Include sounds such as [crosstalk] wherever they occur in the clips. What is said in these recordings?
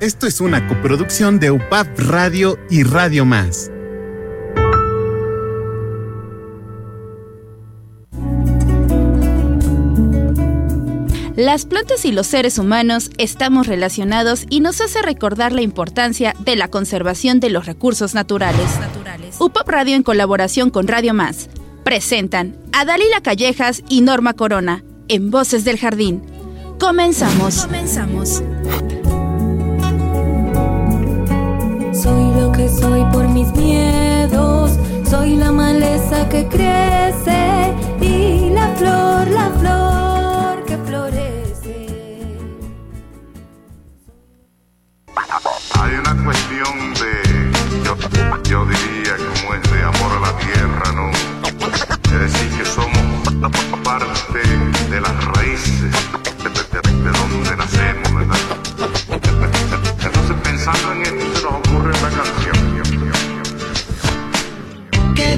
Esto es una coproducción de UPAP Radio y Radio Más. Las plantas y los seres humanos estamos relacionados y nos hace recordar la importancia de la conservación de los recursos naturales. UPAP Radio en colaboración con Radio Más presentan a Dalila Callejas y Norma Corona en Voces del Jardín. Comenzamos. Comenzamos. Soy lo que soy por mis miedos, soy la maleza que crece y la flor, la flor que florece. Hay una cuestión de, yo, yo diría como es de amor a la tierra, ¿no?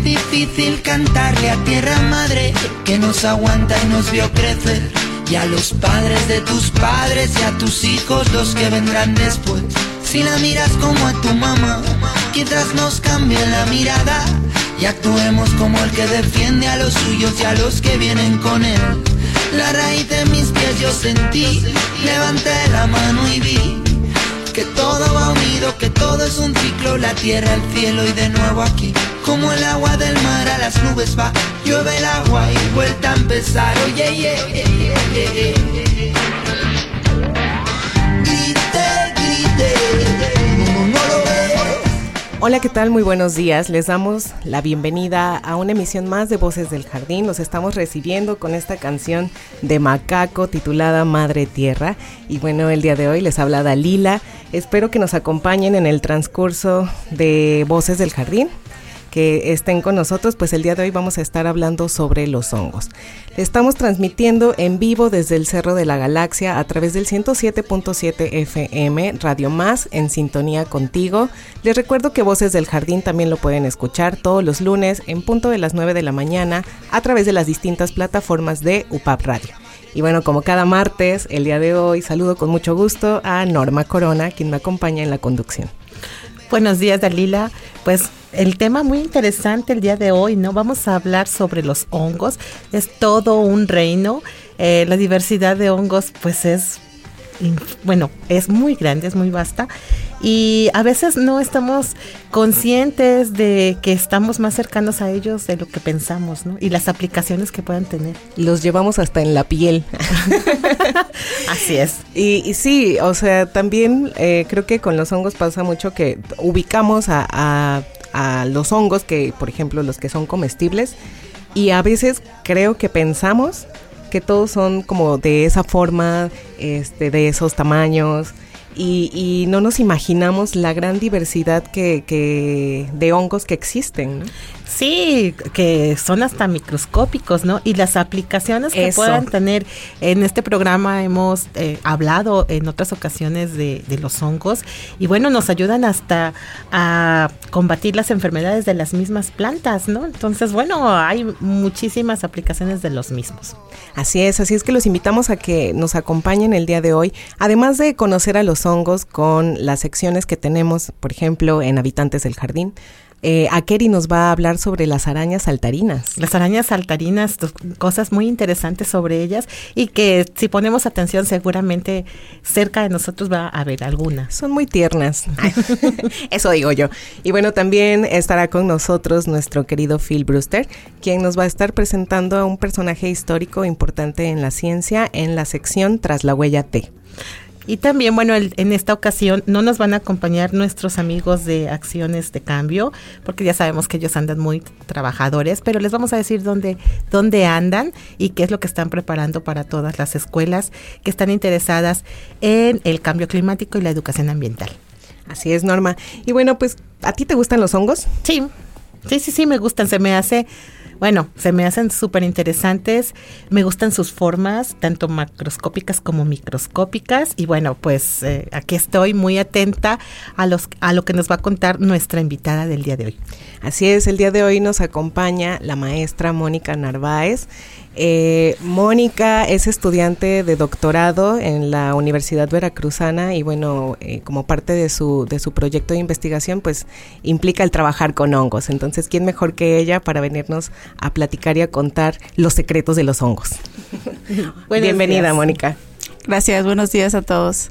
Difícil cantarle a tierra madre que nos aguanta y nos vio crecer. Y a los padres de tus padres y a tus hijos los que vendrán después. Si la miras como a tu mamá, quizás nos cambie la mirada y actuemos como el que defiende a los suyos y a los que vienen con él. La raíz de mis pies yo sentí, levanté la mano y vi que todo va unido, que todo es un ciclo, la tierra, el cielo y de nuevo aquí. Como el agua nubes va, llueve el agua y vuelta a empezar. Oye. Hola, ¿qué tal? Muy buenos días. Les damos la bienvenida a una emisión más de Voces del Jardín. Los estamos recibiendo con esta canción de Macaco titulada Madre Tierra. Y bueno, el día de hoy les habla Dalila. Espero que nos acompañen en el transcurso de Voces del Jardín que estén con nosotros, pues el día de hoy vamos a estar hablando sobre los hongos. Estamos transmitiendo en vivo desde el Cerro de la Galaxia a través del 107.7 FM, Radio Más, en sintonía contigo. Les recuerdo que Voces del Jardín también lo pueden escuchar todos los lunes en punto de las 9 de la mañana a través de las distintas plataformas de UPAP Radio. Y bueno, como cada martes, el día de hoy saludo con mucho gusto a Norma Corona, quien me acompaña en la conducción. Buenos días, Dalila. Pues el tema muy interesante el día de hoy, ¿no? Vamos a hablar sobre los hongos. Es todo un reino. Eh, la diversidad de hongos, pues es, bueno, es muy grande, es muy vasta. Y a veces no estamos conscientes de que estamos más cercanos a ellos de lo que pensamos, ¿no? Y las aplicaciones que puedan tener. Los llevamos hasta en la piel. [laughs] Así es. Y, y sí, o sea, también eh, creo que con los hongos pasa mucho que ubicamos a, a- a los hongos que, por ejemplo, los que son comestibles, y a veces creo que pensamos que todos son como de esa forma, este, de esos tamaños, y, no nos imaginamos la gran diversidad que, de hongos que existen. Sí, que son hasta microscópicos, ¿no? Y las aplicaciones que Eso. puedan tener. En este programa hemos eh, hablado en otras ocasiones de, de los hongos y bueno, nos ayudan hasta a combatir las enfermedades de las mismas plantas, ¿no? Entonces, bueno, hay muchísimas aplicaciones de los mismos. Así es, así es que los invitamos a que nos acompañen el día de hoy, además de conocer a los hongos con las secciones que tenemos, por ejemplo, en Habitantes del Jardín. Eh, Akeri nos va a hablar sobre las arañas saltarinas. Las arañas saltarinas, cosas muy interesantes sobre ellas y que si ponemos atención seguramente cerca de nosotros va a haber algunas. Son muy tiernas. [laughs] [laughs] Eso digo yo. Y bueno, también estará con nosotros nuestro querido Phil Brewster, quien nos va a estar presentando a un personaje histórico importante en la ciencia en la sección Tras la huella T. Y también, bueno, el- en esta ocasión no nos van a acompañar nuestros amigos de Acciones de Cambio, porque ya sabemos que ellos andan muy trabajadores, pero les vamos a decir dónde, dónde andan y qué es lo que están preparando para todas las escuelas que están interesadas en el cambio climático y la educación ambiental. Así es, Norma. Y bueno, pues, ¿a ti te gustan los hongos? Sí, sí, sí, sí, me gustan. Se me hace, bueno, se me hacen súper interesantes. Me gustan sus formas, tanto macroscópicas como microscópicas. Y bueno, pues eh, aquí estoy muy atenta a, los, a lo que nos va a contar nuestra invitada del día de hoy. Así es, el día de hoy nos acompaña la maestra Mónica Narváez. Eh, Mónica es estudiante de doctorado en la Universidad Veracruzana y bueno, eh, como parte de su, de su proyecto de investigación, pues implica el trabajar con hongos. Entonces, ¿quién mejor que ella para venirnos a platicar y a contar los secretos de los hongos? [laughs] Bienvenida, Mónica. Gracias, buenos días a todos.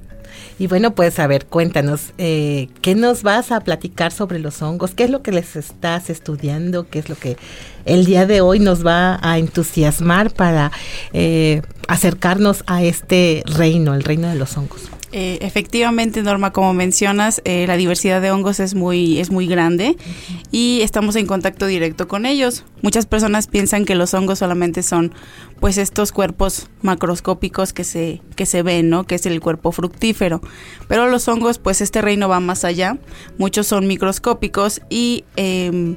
Y bueno, pues a ver, cuéntanos, eh, ¿qué nos vas a platicar sobre los hongos? ¿Qué es lo que les estás estudiando? ¿Qué es lo que el día de hoy nos va a entusiasmar para eh, acercarnos a este reino, el reino de los hongos? Eh, efectivamente, Norma, como mencionas, eh, la diversidad de hongos es muy, es muy grande y estamos en contacto directo con ellos. Muchas personas piensan que los hongos solamente son pues estos cuerpos macroscópicos que se, que se ven, ¿no? Que es el cuerpo fructífero. Pero los hongos, pues este reino va más allá. Muchos son microscópicos y em,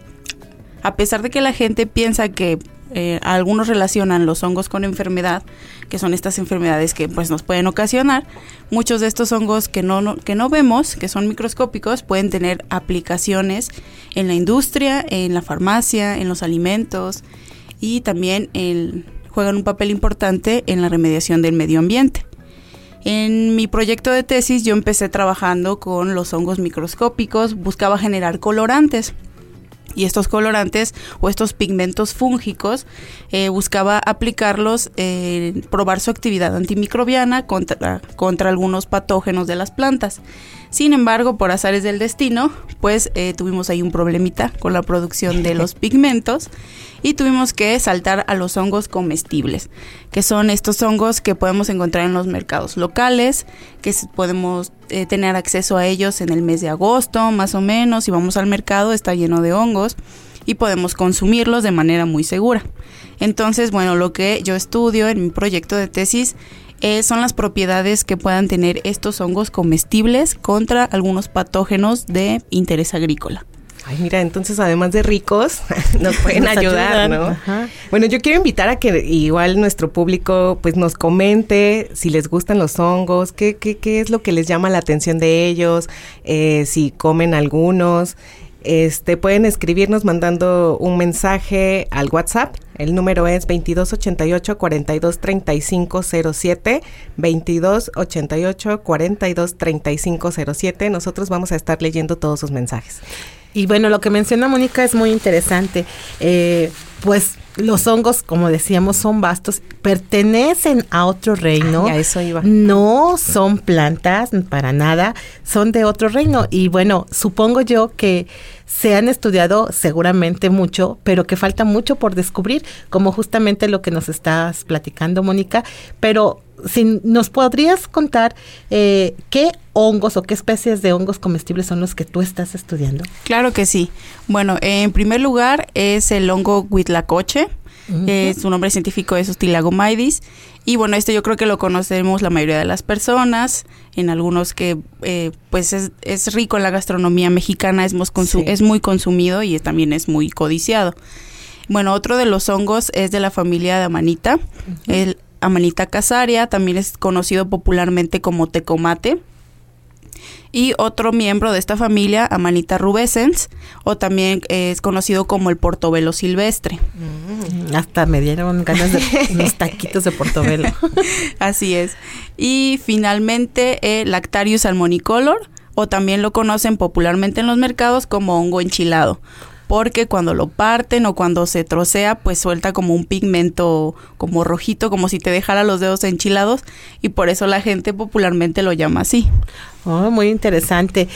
a pesar de que la gente piensa que eh, algunos relacionan los hongos con enfermedad, que son estas enfermedades que pues nos pueden ocasionar. Muchos de estos hongos que no, que no vemos, que son microscópicos, pueden tener aplicaciones en la industria, en la farmacia, en los alimentos y también juegan un papel importante en la remediación del medio ambiente. En mi proyecto de tesis yo empecé trabajando con los hongos microscópicos, buscaba generar colorantes y estos colorantes o estos pigmentos fúngicos eh, buscaba aplicarlos, eh, probar su actividad antimicrobiana contra, contra algunos patógenos de las plantas. Sin embargo, por azares del destino, pues eh, tuvimos ahí un problemita con la producción de los [laughs] pigmentos y tuvimos que saltar a los hongos comestibles, que son estos hongos que podemos encontrar en los mercados locales, que podemos eh, tener acceso a ellos en el mes de agosto, más o menos, si vamos al mercado está lleno de hongos y podemos consumirlos de manera muy segura. Entonces, bueno, lo que yo estudio en mi proyecto de tesis eh, son las propiedades que puedan tener estos hongos comestibles contra algunos patógenos de interés agrícola. Ay, mira, entonces además de ricos, [laughs] nos pueden ayudar, ¿no? Bueno, yo quiero invitar a que igual nuestro público pues nos comente si les gustan los hongos, qué, qué, qué es lo que les llama la atención de ellos, eh, si comen algunos. Este, pueden escribirnos mandando un mensaje al WhatsApp. El número es 2288 423507 2288 423507 Nosotros vamos a estar leyendo todos sus mensajes. Y bueno, lo que menciona Mónica es muy interesante. Eh, pues los hongos, como decíamos, son vastos, pertenecen a otro reino. a eso iba. No son plantas para nada, son de otro reino. Y bueno, supongo yo que se han estudiado seguramente mucho, pero que falta mucho por descubrir, como justamente lo que nos estás platicando, Mónica. Pero si nos podrías contar eh, qué hongos o qué especies de hongos comestibles son los que tú estás estudiando. Claro que sí. Bueno, en primer lugar es el hongo huitlacoche. Su nombre científico es Hostilagomydis. Y bueno, este yo creo que lo conocemos la mayoría de las personas. En algunos que eh, pues es, rico en la gastronomía mexicana, es, es muy consumido y también es muy codiciado. Bueno, otro de los hongos es de la familia de Amanita. El Amanita casaria, también es conocido popularmente como tecomate. Y otro miembro de esta familia, Amanita rubescens, o también es conocido como el portobelo silvestre. Mm, hasta me dieron ganas de [laughs] unos taquitos de portobelo. [laughs] Así es. Y finalmente, el Lactarius salmonicolor, o también lo conocen popularmente en los mercados como hongo enchilado porque cuando lo parten o cuando se trocea, pues suelta como un pigmento como rojito, como si te dejara los dedos enchilados y por eso la gente popularmente lo llama así. Oh, muy interesante.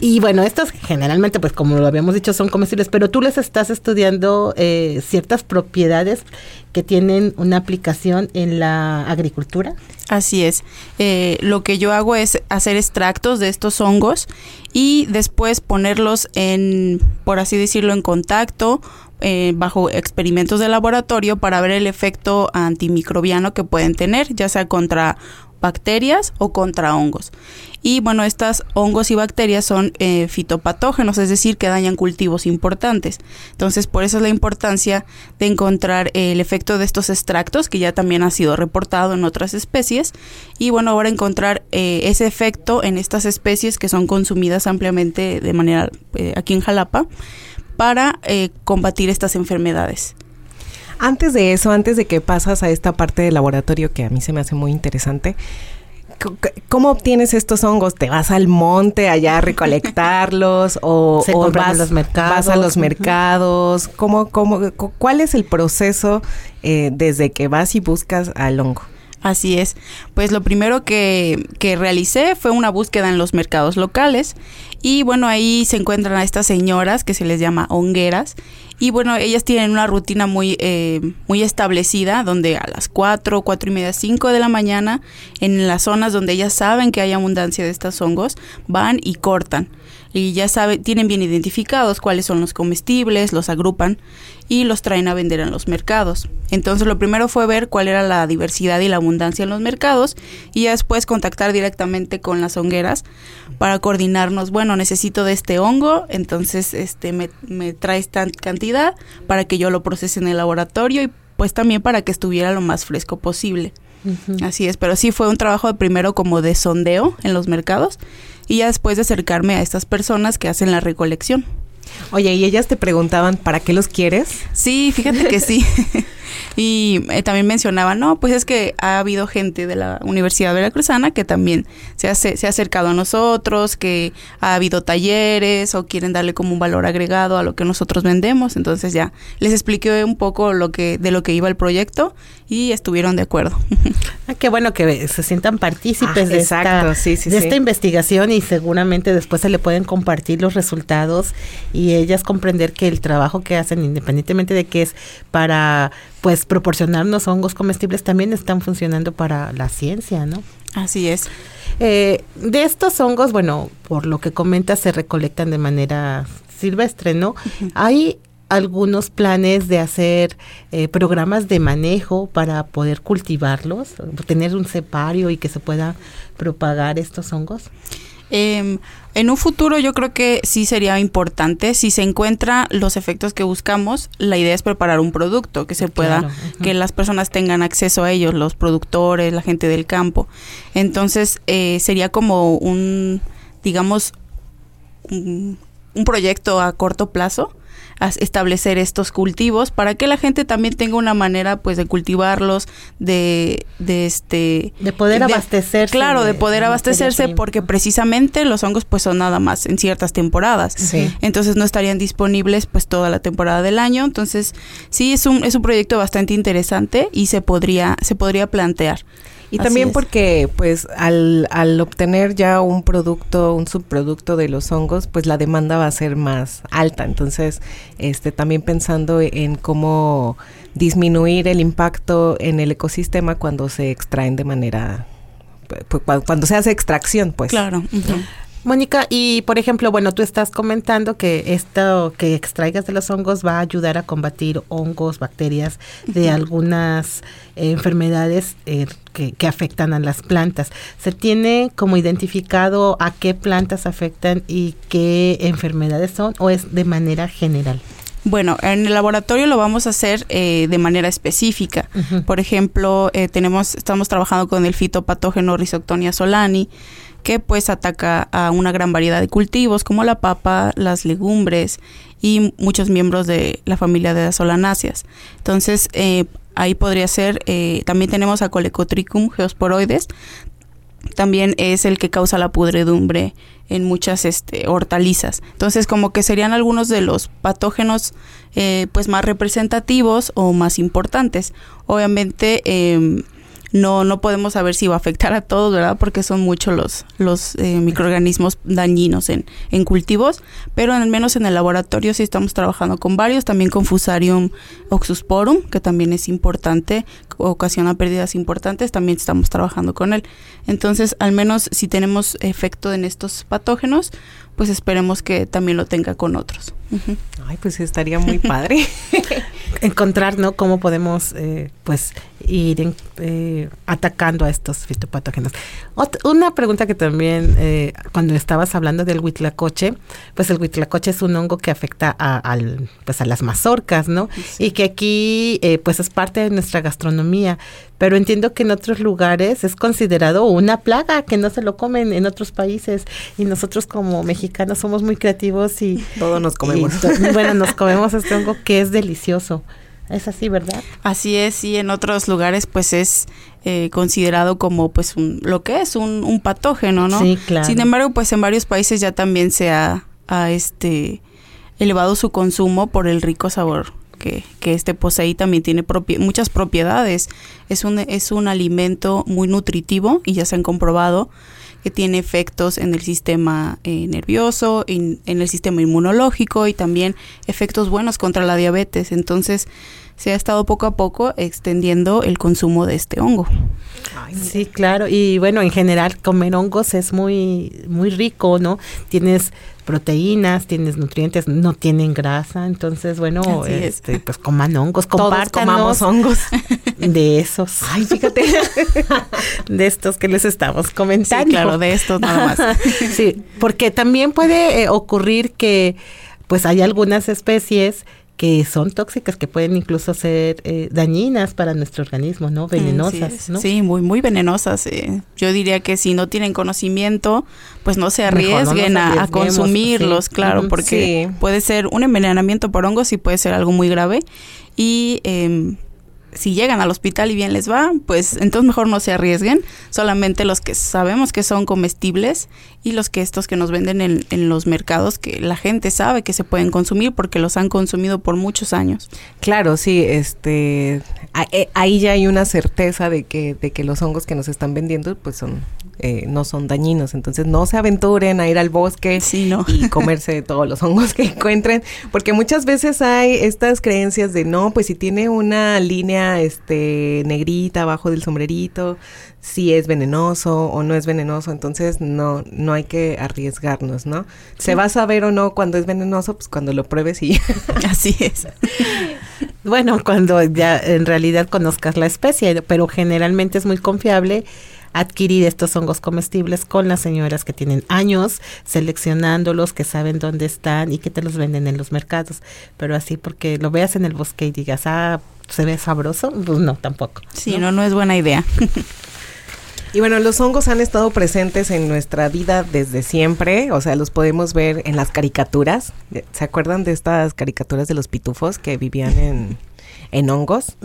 Y bueno, estos generalmente, pues como lo habíamos dicho, son comestibles, pero tú les estás estudiando eh, ciertas propiedades que tienen una aplicación en la agricultura. Así es. Eh, lo que yo hago es hacer extractos de estos hongos y después ponerlos en, por así decirlo, en contacto eh, bajo experimentos de laboratorio para ver el efecto antimicrobiano que pueden tener, ya sea contra bacterias o contra hongos. Y bueno, estas hongos y bacterias son eh, fitopatógenos, es decir, que dañan cultivos importantes. Entonces, por eso es la importancia de encontrar el efecto de estos extractos, que ya también ha sido reportado en otras especies. Y bueno, ahora encontrar eh, ese efecto en estas especies que son consumidas ampliamente de manera eh, aquí en Jalapa para combatir estas enfermedades. Antes de eso, antes de que pasas a esta parte del laboratorio que a mí se me hace muy interesante, ¿cómo obtienes estos hongos? ¿Te vas al monte allá a recolectarlos o, [laughs] Se o vas, en los mercados? vas a los mercados? ¿Cómo, cómo, cu- ¿Cuál es el proceso eh, desde que vas y buscas al hongo? Así es. Pues lo primero que, que realicé fue una búsqueda en los mercados locales y bueno, ahí se encuentran a estas señoras que se les llama hongueras y bueno, ellas tienen una rutina muy, eh, muy establecida donde a las 4, 4 y media, 5 de la mañana en las zonas donde ellas saben que hay abundancia de estos hongos van y cortan y ya saben, tienen bien identificados cuáles son los comestibles, los agrupan y los traen a vender en los mercados. Entonces lo primero fue ver cuál era la diversidad y la abundancia en los mercados y después contactar directamente con las hongueras para coordinarnos, bueno, necesito de este hongo, entonces este me, me traes tan cantidad para que yo lo procese en el laboratorio y pues también para que estuviera lo más fresco posible. Así es, pero sí fue un trabajo de primero como de sondeo en los mercados y ya después de acercarme a estas personas que hacen la recolección. Oye, y ellas te preguntaban, ¿para qué los quieres? Sí, fíjate que sí. [laughs] y eh, también mencionaban, no, pues es que ha habido gente de la Universidad Veracruzana que también se, hace, se ha acercado a nosotros, que ha habido talleres o quieren darle como un valor agregado a lo que nosotros vendemos. Entonces ya les expliqué un poco lo que, de lo que iba el proyecto y estuvieron de acuerdo. [laughs] Ah, qué bueno que se sientan partícipes Ah, de, exacto, esta, sí, sí, de sí. esta investigación y seguramente después se le pueden compartir los resultados y ellas comprender que el trabajo que hacen, independientemente de que es para pues proporcionarnos hongos comestibles, también están funcionando para la ciencia, ¿no? Así es. Eh, de estos hongos, bueno, por lo que comentas, se recolectan de manera silvestre, ¿no? Hay algunos planes de hacer eh, programas de manejo para poder cultivarlos, tener un cepario y que se pueda propagar estos hongos. Eh, en un futuro yo creo que sí sería importante, si se encuentran los efectos que buscamos, la idea es preparar un producto que se pueda, Claro, que las personas tengan acceso a ellos, los productores, la gente del campo. Entonces eh, sería como un, digamos, un, un proyecto a corto plazo establecer estos cultivos para que la gente también tenga una manera pues de cultivarlos de de este De poder abastecerse claro de de- poder de abastecerse porque precisamente los hongos pues son nada más en ciertas temporadas. Sí. entonces no estarían disponibles pues toda la temporada del año. Entonces sí es un es un proyecto bastante interesante y se podría se podría plantear Y Así también es. porque, pues, al, al obtener ya un producto, un subproducto de los hongos, pues la demanda va a ser más alta. Entonces, este, también pensando en cómo disminuir el impacto en el ecosistema cuando se extraen de manera, pu- pu- cuando se hace extracción, pues. claro ujú. Mónica, y por ejemplo, bueno, tú estás comentando que esto que extraigas de los hongos va a ayudar a combatir hongos, bacterias de algunas eh, enfermedades eh, que, que afectan a las plantas. ¿Se tiene como identificado a qué plantas afectan y qué enfermedades son o es de manera general? Bueno, en el laboratorio lo vamos a hacer eh, de manera específica. Por ejemplo, eh, tenemos, estamos trabajando con el fitopatógeno Rhizoctonia solani, que pues ataca a una gran variedad de cultivos como la papa, las legumbres y muchos miembros de la familia de las solanáceas. Entonces, eh, ahí podría ser, eh, también tenemos a Colecotricum geosporoides, también es el que causa la pudredumbre en muchas este, hortalizas. Entonces, como que serían algunos de los patógenos eh, pues más representativos o más importantes. Obviamente, em, no, no podemos saber si va a afectar a todos, ¿verdad? Porque son muchos los, los eh, microorganismos dañinos en, en cultivos, pero al menos en el laboratorio sí estamos trabajando con varios, también con Fusarium oxusporum, que también es importante, ocasiona pérdidas importantes, también estamos trabajando con él. Entonces, al menos si tenemos efecto en estos patógenos, pues esperemos que también lo tenga con otros. Ay, pues estaría muy padre. [laughs] [laughs] encontrar, ¿no? Cómo podemos, eh, pues, ir eh, atacando a estos fitopatógenos. Ot- una pregunta que también, eh, cuando estabas hablando del huitlacoche, pues el huitlacoche es un hongo que afecta a, al, pues, a las mazorcas, ¿no? Y que aquí, eh, pues, es parte de nuestra gastronomía. Pero entiendo que en otros lugares es considerado una plaga, que no se lo comen en otros países. Y nosotros como mexicanos somos muy creativos y Todos nos comemos. y bueno, nos comemos este hongo que es delicioso. Es así, ¿verdad? Así es, y en otros lugares pues es eh, considerado como pues un, lo que es un, un patógeno, ¿no? Sí, claro. Sin embargo, pues en varios países ya también se ha, ha, este elevado su consumo por el rico sabor que, que este posee y también tiene muchas propiedades. Es un, es un alimento muy nutritivo y ya se han comprobado que tiene efectos en el sistema eh, nervioso, en, en el sistema inmunológico y también efectos buenos contra la diabetes. Entonces se ha estado poco a poco extendiendo el consumo de este hongo. Sí, claro. Y bueno, en general comer hongos es muy, muy rico, ¿no? Tienes proteínas, tienes nutrientes, no tienen grasa. Entonces, bueno, Así es. este, pues coman hongos, Todos compártanos comamos hongos. [laughs] de esos, Ay, fíjate. [laughs] de estos que les estamos comentando. Sí, claro, de esto nada más. [laughs] sí, porque también puede eh, ocurrir que pues hay algunas especies que son tóxicas, que pueden incluso ser eh, dañinas para nuestro organismo, ¿no? Venenosas. ¿no? Sí, muy, muy venenosas. eh. Yo diría que si no tienen conocimiento, pues no se no arriesguen a- consumirlos, sí. claro, porque sí. puede ser un envenenamiento por hongos y puede ser algo muy grave. Y em, si llegan al hospital y bien les va, pues entonces mejor no se arriesguen. Solamente los que sabemos que son comestibles y los que estos que nos venden en, en los mercados, que la gente sabe que se pueden consumir porque los han consumido por muchos años. Claro, sí, este, eh, ahí ya hay una certeza de que, de que los hongos que nos están vendiendo, pues son, eh, no son dañinos. Entonces no se aventuren a ir al bosque Sí, ¿no? y comerse [laughs] todos los hongos que encuentren, porque muchas veces hay estas creencias de no, pues si tiene una línea, este, negrita abajo del sombrerito, si es venenoso o no es venenoso, entonces no, no hay que arriesgarnos, ¿no? Se va a saber o no cuando es venenoso, pues cuando lo pruebes y [laughs] Así es. [laughs] Bueno, cuando ya en realidad conozcas la especie, pero generalmente es muy confiable adquirir estos hongos comestibles con las señoras que tienen años seleccionándolos, que saben dónde están y que te los venden en los mercados. Pero así porque lo veas en el bosque y digas, ah, se ve sabroso, pues no, tampoco. Sí, no, no es buena idea. [laughs] Y bueno, los hongos han estado presentes en nuestra vida desde siempre, o sea, los podemos ver en las caricaturas. ¿Se acuerdan de estas caricaturas de los pitufos que vivían en, en hongos?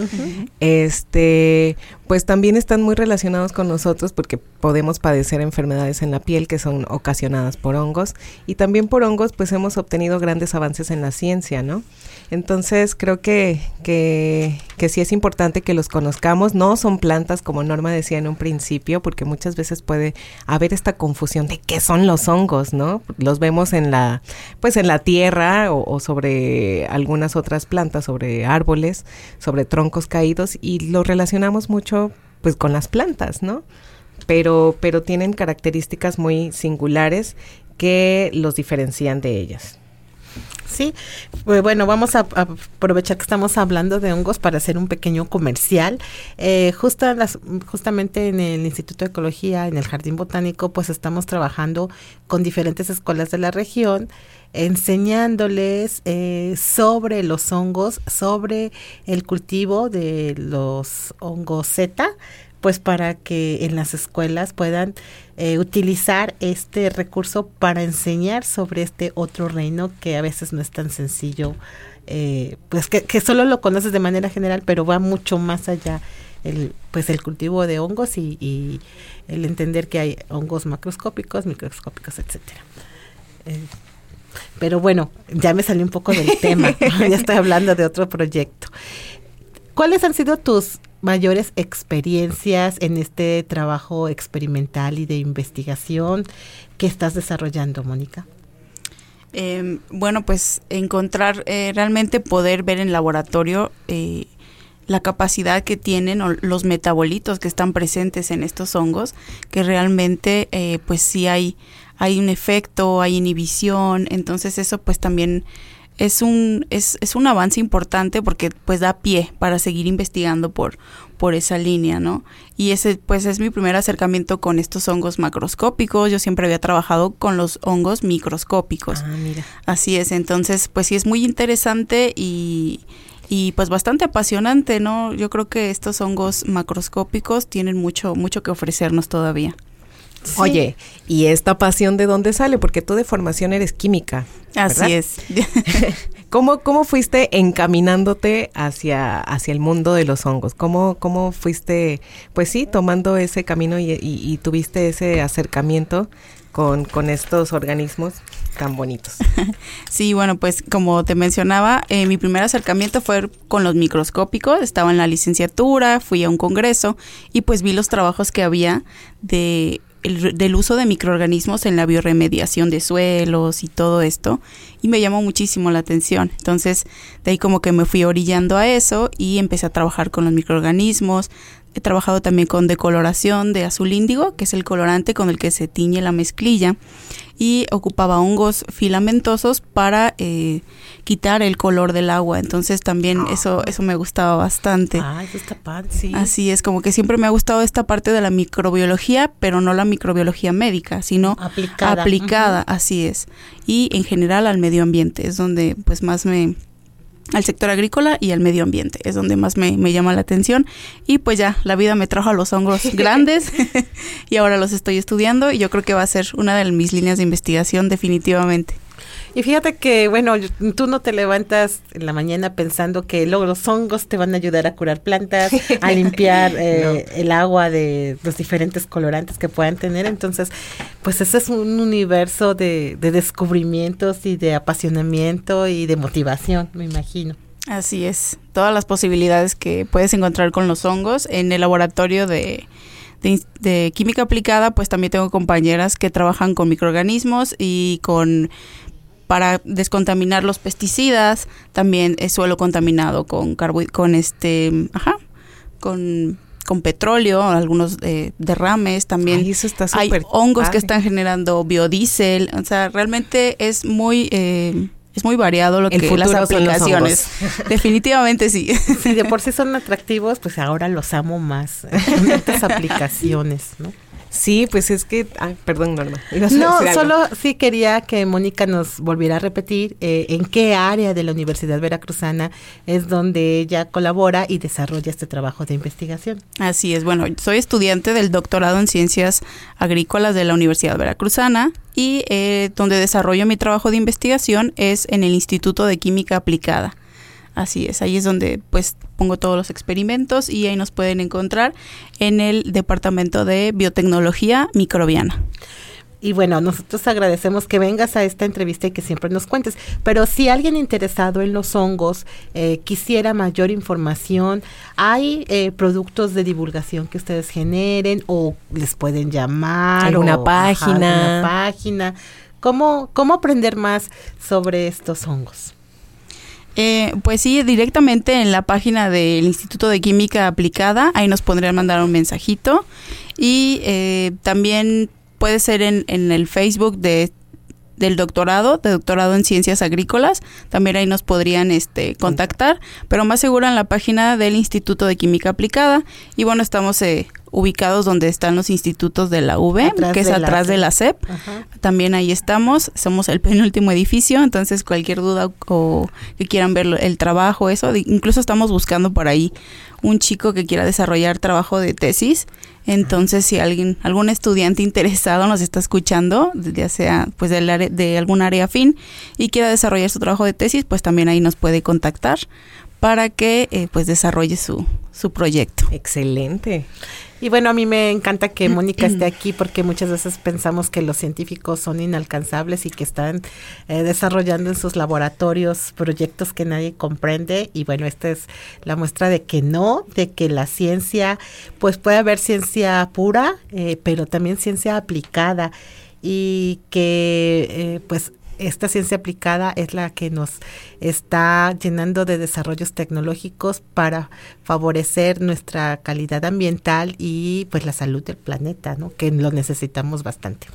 Este, pues también están muy relacionados con nosotros porque podemos padecer enfermedades en la piel que son ocasionadas por hongos y también por hongos pues hemos obtenido grandes avances en la ciencia, ¿no? Entonces creo que, que, que sí es importante que los conozcamos. No son plantas como Norma decía en un principio, porque muchas veces puede haber esta confusión de qué son los hongos, ¿no? Los vemos en la, pues en la tierra o, o sobre algunas otras plantas, sobre árboles, sobre troncos caídos y lo relacionamos mucho pues con las plantas, ¿no? Pero, pero tienen características muy singulares que los diferencian de ellas. Sí, pues bueno, vamos a, aprovechar que estamos hablando de hongos para hacer un pequeño comercial. Eh, justo justamente en el Instituto de Ecología, en el Jardín Botánico, pues estamos trabajando con diferentes escuelas de la región, enseñándoles eh, sobre los hongos, sobre el cultivo de los hongos Z, pues para que en las escuelas puedan eh, utilizar este recurso para enseñar sobre este otro reino que a veces no es tan sencillo, eh, pues que, solo lo conoces de manera general, pero va mucho más allá el, pues el cultivo de hongos y, y el entender que hay hongos macroscópicos, microscópicos, etcétera. Eh, pero bueno, ya me salí un poco del tema, [laughs] [laughs] ya estoy hablando de otro proyecto. ¿Cuáles han sido tus mayores experiencias en este trabajo experimental y de investigación que estás desarrollando, Mónica? Eh, bueno, pues encontrar, eh, realmente poder ver en laboratorio eh, la capacidad que tienen o los metabolitos que están presentes en estos hongos, que realmente eh, pues sí hay, hay un efecto, hay inhibición, entonces eso pues también es un, es, es un avance importante porque pues da pie para seguir investigando por, por esa línea, ¿no? Y ese pues es mi primer acercamiento con estos hongos macroscópicos. Yo siempre había trabajado con los hongos microscópicos. Ah, mira. Así es, entonces pues sí es muy interesante y, y pues bastante apasionante, ¿no? Yo creo que estos hongos macroscópicos tienen mucho, mucho que ofrecernos todavía. Sí. Oye, ¿y esta pasión de dónde sale? Porque tú de formación eres química. Así ¿verdad? es. [laughs] ¿Cómo, ¿Cómo fuiste encaminándote hacia, hacia el mundo de los hongos? ¿Cómo, ¿Cómo fuiste, pues sí, tomando ese camino y, y- y tuviste ese acercamiento con, con estos organismos tan bonitos? [laughs] Sí, bueno, pues como te mencionaba, eh, mi primer acercamiento fue con los microscópicos, estaba en la licenciatura, fui a un congreso y pues vi los trabajos que había de el- del uso de microorganismos en la bioremediación de suelos y todo esto y me llamó muchísimo la atención. Entonces, de ahí como que me fui orillando a eso y empecé a trabajar con los microorganismos. He trabajado también con decoloración de azul índigo, que es el colorante con el que se tiñe la mezclilla y ocupaba hongos filamentosos para eh, quitar el color del agua. Entonces también eso eso me gustaba bastante. Ah, eso está padre, sí. Así es, como que siempre me ha gustado esta parte de la microbiología, pero no la microbiología médica, sino Aplicada. aplicada, así es. Y en general al medio ambiente, es donde pues más me al sector agrícola y al medio ambiente, es donde más me, me llama la atención. Y pues ya, la vida me trajo a los hongos [laughs] grandes [laughs] y ahora los estoy estudiando y yo creo que va a ser una de mis líneas de investigación definitivamente. Y fíjate que, bueno, tú no te levantas en la mañana pensando que luego los hongos te van a ayudar a curar plantas, a [laughs] limpiar eh, el agua de los diferentes colorantes que puedan tener. Entonces, pues ese es un universo de, de descubrimientos y de apasionamiento y de motivación, me imagino. Así es, todas las posibilidades que puedes encontrar con los hongos en el laboratorio de, de ins- de química aplicada, pues también tengo compañeras que trabajan con microorganismos y con para descontaminar los pesticidas, también es suelo contaminado con con este, ajá, con con petróleo, algunos eh, derrames también. Ay, eso está Hay hongos padre. que están generando biodiesel, o sea, realmente es muy eh, es muy variado lo El que las aplicaciones. [laughs] Definitivamente sí. [laughs] Si de por sí son atractivos, pues ahora los amo más. Estas [laughs] aplicaciones, ¿no? Sí, pues es que, ay, perdón, Norma. [laughs] ibas a No, solo sí quería que Mónica nos volviera a repetir eh, en qué área de la Universidad Veracruzana es donde ella colabora y desarrolla este trabajo de investigación. Así es, bueno, soy estudiante del doctorado en ciencias agrícolas de la Universidad Veracruzana y eh, donde desarrollo mi trabajo de investigación es en el Instituto de Química Aplicada. Así es, ahí es donde pues pongo todos los experimentos y ahí nos pueden encontrar en el Departamento de Biotecnología Microbiana. Y bueno, nosotros agradecemos que vengas a esta entrevista y que siempre nos cuentes. Pero si alguien interesado en los hongos eh, quisiera mayor información, ¿hay eh, productos de divulgación que ustedes generen o les pueden llamar? ¿Alguna o, ajá, página? alguna página? ¿Cómo, ¿Cómo aprender más sobre estos hongos? Eh, pues sí, directamente en la página del Instituto de Química Aplicada, ahí nos podrían mandar un mensajito. Y eh, también puede ser en, el Facebook de del doctorado, de doctorado en ciencias agrícolas, también ahí nos podrían este contactar, pero más seguro en la página del Instituto de Química Aplicada. Y bueno, estamos eh, ubicados donde están los institutos de la UV, Atrás que es de la atrás de la CEP. Ajá. También ahí estamos, somos el penúltimo edificio, entonces cualquier duda o que quieran ver el trabajo, eso, incluso estamos buscando por ahí un chico que quiera desarrollar trabajo de tesis. Entonces, si alguien, algún estudiante interesado nos está escuchando, ya sea pues del área, de algún área afín y quiera desarrollar su trabajo de tesis, pues también ahí nos puede contactar para que eh, pues desarrolle su, su proyecto. Excelente. Y bueno, a mí me encanta que [clears throat] Mónica esté aquí porque muchas veces pensamos que los científicos son inalcanzables y que están eh, desarrollando en sus laboratorios proyectos que nadie comprende. Y bueno, esta es la muestra de que no, de que la ciencia, pues puede haber ciencia pura, eh, pero también ciencia aplicada y que eh, pues esta ciencia aplicada es la que nos está llenando de desarrollos tecnológicos para favorecer nuestra calidad ambiental y pues la salud del planeta, ¿no? Que lo necesitamos bastante.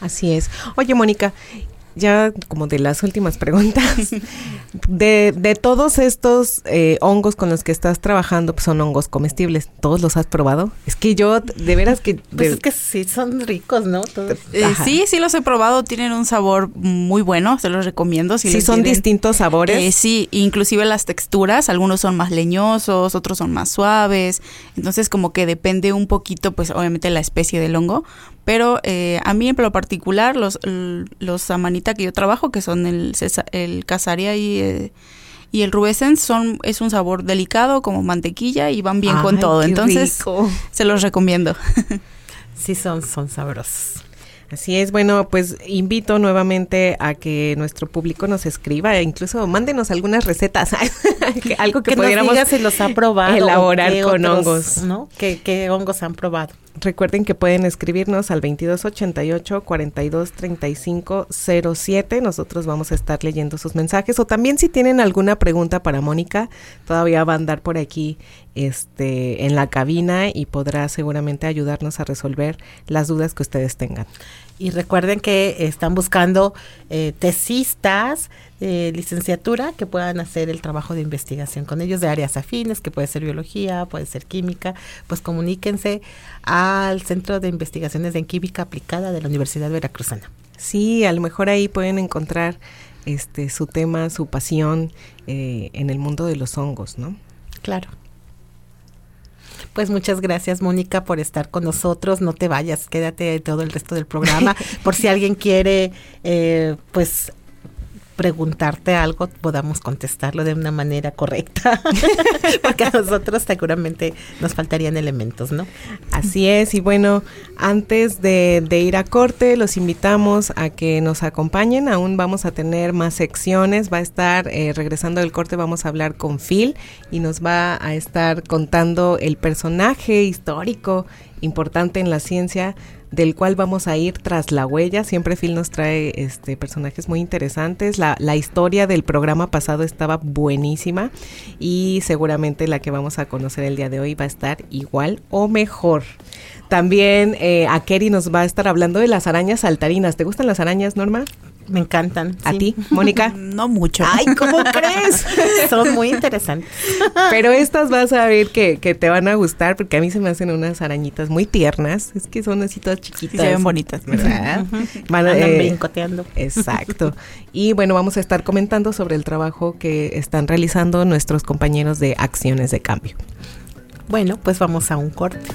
Así es. Oye, Mónica, ya como de las últimas preguntas, [laughs] de, de todos estos eh, hongos con los que estás trabajando, pues son hongos comestibles, ¿todos los has probado? Es que yo, de veras que... [laughs] Pues de- es que sí, son ricos, ¿no? Todos. Eh, sí, sí los he probado, tienen un sabor muy bueno, se los recomiendo. Si sí les son tienen- distintos sabores. Eh, sí, inclusive las texturas, algunos son más leñosos, otros son más suaves, entonces como que depende un poquito, pues obviamente la especie del hongo, Pero eh, a mí en lo particular, los, los amanita que yo trabajo, que son el, el casaria y, eh, y el rubescent, son, es un sabor delicado como mantequilla y van bien con todo. Entonces, se los recomiendo. [laughs] sí, son, son sabrosos. Así es, bueno, pues invito nuevamente a que nuestro público nos escriba e incluso mándenos algunas recetas, [laughs] algo que, pudiéramos nos los ha probado, elaborar con hongos, ¿no? ¿Qué, ¿Qué, hongos han probado? Recuerden que pueden escribirnos al 2288 4235 07. Nosotros vamos a estar leyendo sus mensajes o también si tienen alguna pregunta para Mónica, todavía va a andar por aquí este en la cabina y podrá seguramente ayudarnos a resolver las dudas que ustedes tengan. Y recuerden que están buscando eh, tesistas, de licenciatura que puedan hacer el trabajo de investigación con ellos de áreas afines, que puede ser biología, puede ser química, pues comuníquense al Centro de Investigaciones en Química Aplicada de la Universidad Veracruzana. Sí, a lo mejor ahí pueden encontrar este su tema, su pasión eh, en el mundo de los hongos, ¿no? Claro. Pues muchas gracias, Mónica, por estar con nosotros. No te vayas, quédate todo el resto del programa. [laughs] por si alguien quiere, eh, pues preguntarte algo, podamos contestarlo de una manera correcta, [laughs] porque a nosotros seguramente nos faltarían elementos, ¿no? Así es, y bueno, antes de, ir a corte, los invitamos a que nos acompañen, aún vamos a tener más secciones, va a estar, eh, regresando del corte, vamos a hablar con Phil y nos va a estar contando el personaje histórico importante en la ciencia del cual vamos a ir tras la huella. Siempre Phil nos trae este personajes muy interesantes. La, la, historia del programa pasado estaba buenísima y seguramente la que vamos a conocer el día de hoy va a estar igual o mejor. También eh, a Kerry nos va a estar hablando de las arañas saltarinas. ¿Te gustan las arañas, Norma? Me encantan. ¿A ti, Mónica? [laughs] No mucho. Ay, ¿cómo [laughs] crees? [laughs] Son muy interesantes. Pero estas vas a ver que, que, te van a gustar porque a mí se me hacen unas arañitas muy tiernas. Es que son así todas chiquitas. se ven bonitas. ¿Verdad? Van a, eh, brincoteando. Exacto. Y bueno, vamos a estar comentando sobre el trabajo que están realizando nuestros compañeros de Acciones de Cambio. Bueno, pues vamos a un corte.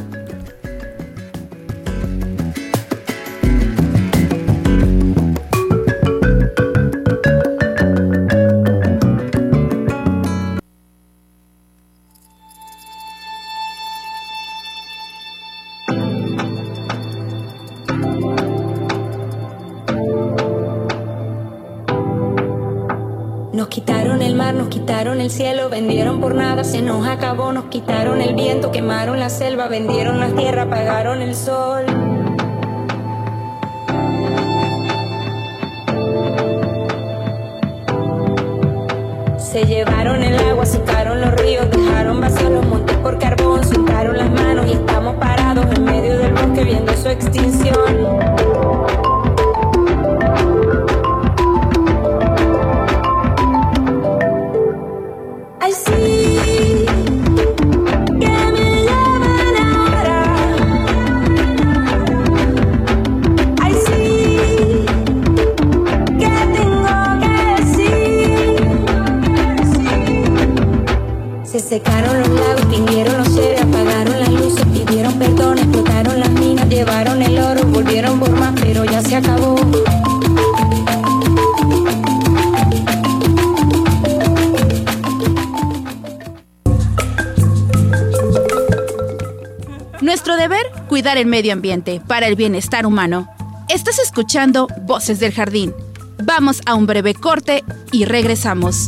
El cielo, vendieron por nada, se nos acabó, nos quitaron el viento, quemaron la selva, vendieron la tierra, apagaron el sol. Se llevaron el agua, secaron los ríos, dejaron vacíos los montes por carbón, soltaron las manos y estamos parados en medio del bosque viendo su extinción. Acabó. Nuestro deber, cuidar el medio ambiente para el bienestar humano. Estás escuchando Voces del Jardín. Vamos a un breve corte y regresamos.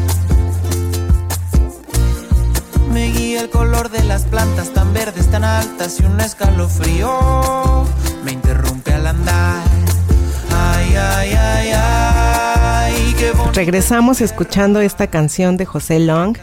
un escalofrío me interrumpe al andar. Ay, ay, ay, ay. Regresamos escuchando esta canción de José Long,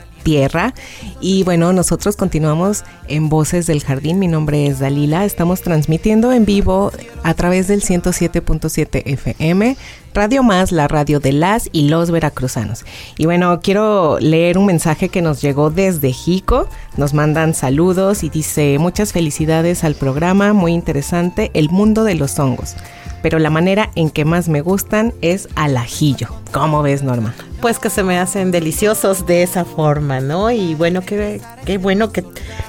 Y bueno, nosotros continuamos en Voces del Jardín. Mi nombre es Dalila. Estamos transmitiendo en vivo a través del 107.7 FM, Radio Más, la radio de las y los veracruzanos. Y bueno, quiero leer un mensaje que nos llegó desde Jico. Nos mandan saludos y dice muchas felicidades al programa, muy interesante, El mundo de los hongos. Pero la manera en que más me gustan es al ajillo. ¿Cómo ves, Norma? Pues que se me hacen deliciosos de esa forma, ¿no? Y bueno, qué, qué bueno que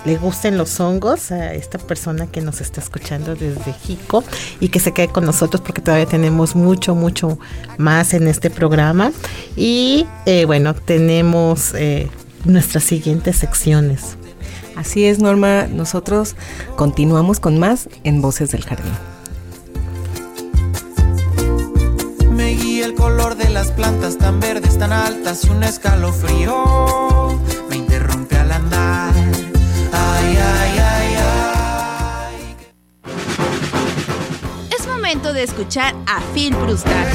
le gusten los hongos a esta persona que nos está escuchando desde Jico y que se quede con nosotros porque todavía tenemos mucho, mucho más en este programa. Y eh, bueno, tenemos eh, nuestras siguientes secciones. Así es, Norma. Nosotros continuamos con más en Voces del Jardín. El color de las plantas tan verdes, tan altas y un escalofrío me interrumpe al andar. Ay, ay, ay, ay. Es momento de escuchar a Phil Brustar.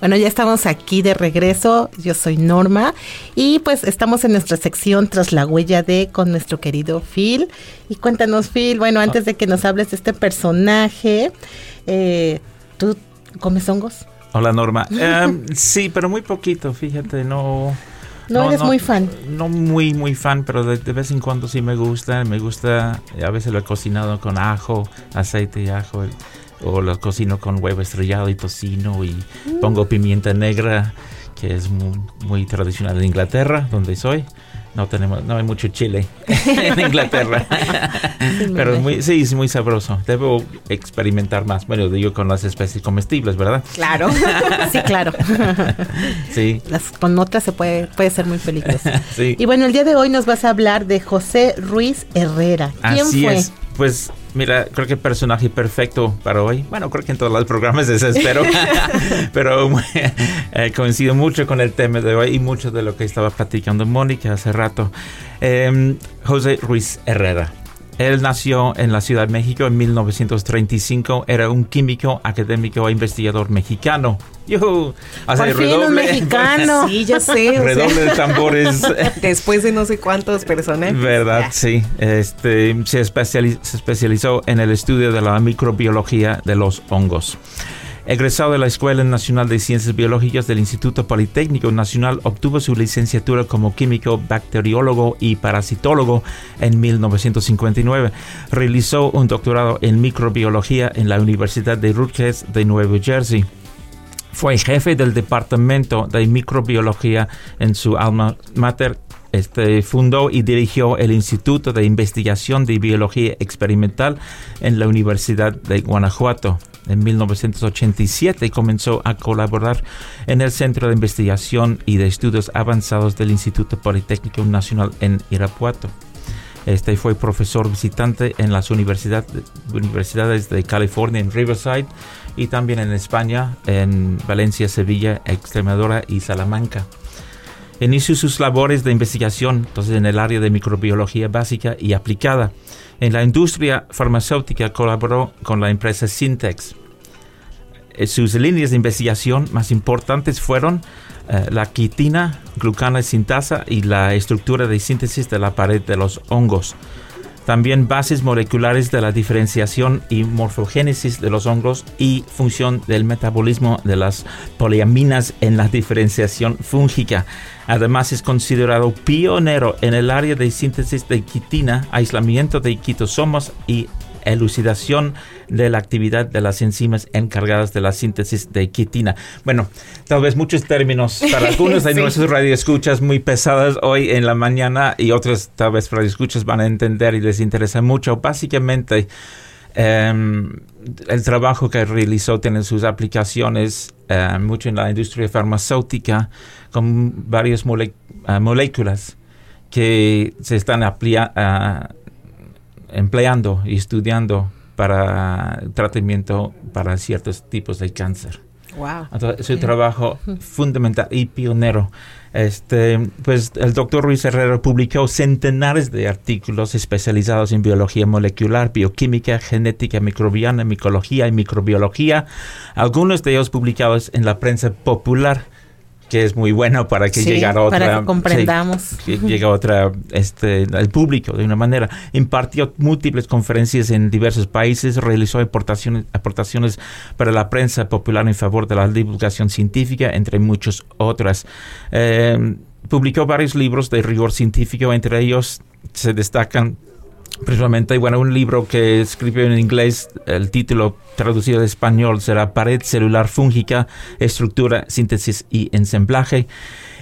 Bueno, ya estamos aquí de regreso. Yo soy Norma y pues estamos en nuestra sección Tras la huella de con nuestro querido Phil. Y cuéntanos, Phil, bueno, antes de que nos hables de este personaje, eh, ¿tú comes hongos? Hola Norma. Em, [laughs] sí, pero muy poquito, fíjate, no... No, eres muy fan. No muy, muy fan, pero de, de vez en cuando sí me gusta. Me gusta, a veces lo he cocinado con ajo, aceite y ajo. O lo cocino con huevo estrellado y tocino y pongo pimienta negra, que es muy, muy tradicional en Inglaterra, donde soy. No tenemos, no hay mucho chile [laughs] en Inglaterra. Pero es muy, sí, es muy sabroso. Debo experimentar más. Bueno, digo con las especies comestibles, ¿verdad? Claro, [laughs] sí, claro. Sí. Las con otras se puede, puede ser muy. [laughs] Sí. Y bueno, el día de hoy nos vas a hablar de José Ruiz Herrera. ¿Quién Así fue? es. Pues mira, creo que el personaje perfecto para hoy. Bueno, creo que en todos los programas es eso, pero, [laughs] pero eh, coincido mucho con el tema de hoy y mucho de lo que estaba platicando Mónica hace rato. Eh, José Ruiz Herrera. Él nació en la Ciudad de México en 1935. Era un químico, académico e investigador mexicano. ¡Yujú! Hace Por fin un mexicano. [laughs] Sí, ya sé. sea, Redoble de tambores. [laughs] después de no sé cuántos personajes. ¿Verdad? Sí. Este, se especializó en el estudio de la microbiología de los hongos. Egresado de la Escuela Nacional de Ciencias Biológicas del Instituto Politécnico Nacional, obtuvo su licenciatura como químico, bacteriólogo y parasitólogo en 1959. Realizó un doctorado en microbiología en la Universidad de Rutgers de Nueva Jersey. Fue jefe del departamento de microbiología en su alma mater. Este, fundó y dirigió el Instituto de Investigación de Biología Experimental en la Universidad de Guanajuato. En 1987 comenzó a colaborar en el Centro de Investigación y de Estudios Avanzados del Instituto Politécnico Nacional en Irapuato. Este fue profesor visitante en las universidad- universidades de California en Riverside y también en España, en Valencia, Sevilla, Extremadura y Salamanca. Inició sus labores de investigación entonces, en el área de microbiología básica y aplicada. En la industria farmacéutica colaboró con la empresa Syntex. Eh, Sus líneas de investigación más importantes fueron eh, la quitina, glucana sintasa y la estructura de síntesis de la pared de los hongos. También bases moleculares de la diferenciación y morfogénesis de los hongos y función del metabolismo de las poliaminas en la diferenciación fúngica. Además es considerado pionero en el área de síntesis de quitina, aislamiento de quitosomas y elucidación de la actividad de las enzimas encargadas de la síntesis de quitina. Bueno, tal vez muchos términos para [laughs] algunos de Sí. nuestros radioescuchas muy pesadas hoy en la mañana y otros tal vez radioescuchas van a entender y les interesa mucho. Básicamente, em, el trabajo que realizó tiene sus aplicaciones eh, mucho en la industria farmacéutica con varias eh, moléculas que se están ah, empleando y estudiando para tratamiento para ciertos tipos de cáncer. Wow. Entonces, es un trabajo [laughs] fundamental y pionero. Este, pues el doctor Ruiz Herrera publicó centenares de artículos especializados en biología molecular, bioquímica, genética microbiana, micología y microbiología, algunos de ellos publicados en la prensa popular que es muy bueno para que Sí, llegue a otra para que comprendamos. sí, que llegue a otra este al público de una manera impartió múltiples conferencias en diversos países realizó aportaciones aportaciones para la prensa popular en favor de la divulgación científica entre muchas otras Eh, publicó varios libros de rigor científico entre ellos se destacan Principalmente, bueno, un libro que escribió en inglés, el título traducido de español será Pared celular fúngica, estructura, síntesis y ensamblaje.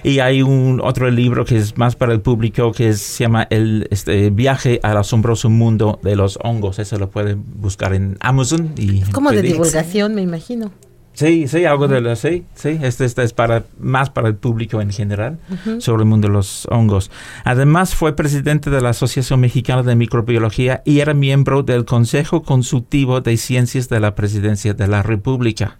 Y hay un otro libro que es más para el público que es- se llama El este, viaje al asombroso mundo de los hongos. Eso lo pueden buscar en Amazon. Y Como de divulgación, me imagino. Sí, sí, algo de la, sí, sí, este, este es para, más para el público en general sobre el mundo de los hongos. Además fue presidente de la Asociación Mexicana de Microbiología y era miembro del Consejo Consultivo de Ciencias de la Presidencia de la República.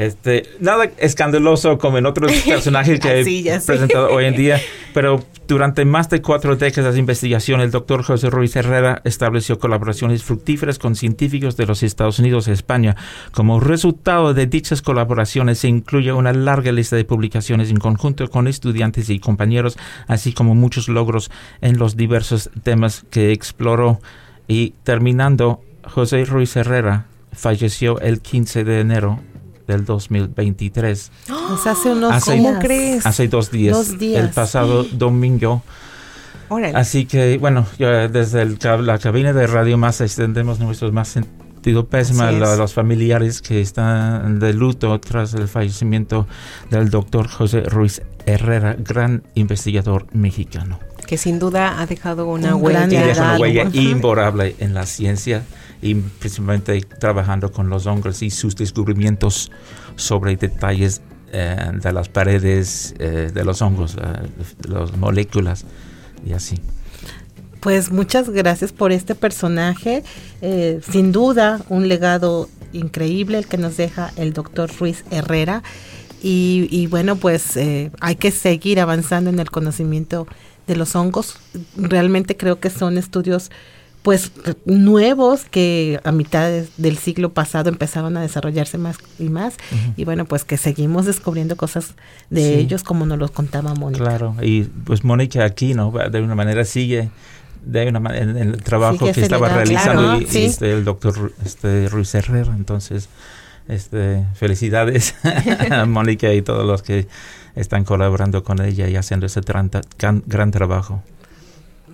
Este, nada escandaloso como en otros [laughs] personajes que he presentado hoy en día, pero durante más de cuatro décadas de investigación, el doctor José Ruiz Herrera estableció colaboraciones fructíferas con científicos de los Estados Unidos y España. Como resultado de dichas colaboraciones se incluye una larga lista de publicaciones en conjunto con estudiantes y compañeros, así como muchos logros en los diversos temas que exploró. Y terminando, José Ruiz Herrera falleció el 15 de enero del 2023. Pues hace unos Hace-. ¿Cómo crees? Hace dos días, Dos días. el pasado [gasps] domingo. Órale. Así que, bueno, ya desde el la cabina de Radio Más extendemos nuestros más sentido pésame a los familiares que están de luto tras el fallecimiento del doctor José Ruiz Herrera, gran investigador mexicano. que sin duda ha dejado una Un huella. gran Y deja una Legado. huella imborrable en la ciencia y principalmente trabajando con los hongos y sus descubrimientos sobre detalles eh, de las paredes eh, de los hongos, eh, las moléculas y así. Pues muchas gracias por este personaje. Eh, sin duda, un legado increíble el que nos deja el doctor Ruiz Herrera. Y, y bueno, pues eh, hay que seguir avanzando en el conocimiento de los hongos. Realmente creo que son estudios pues nuevos que a mitad de- del siglo pasado empezaron a desarrollarse más y más y bueno pues que seguimos descubriendo cosas de Sí. ellos como nos los contaba Mónica. Claro, y pues Mónica aquí, ¿no? De una manera sigue de una en, en el trabajo que estaba realizando claro, y- sí. este, el doctor este, Ruiz Herrera. Entonces, este, felicidades [laughs] a Mónica y todos los que están colaborando con ella y haciendo ese gran, gran trabajo.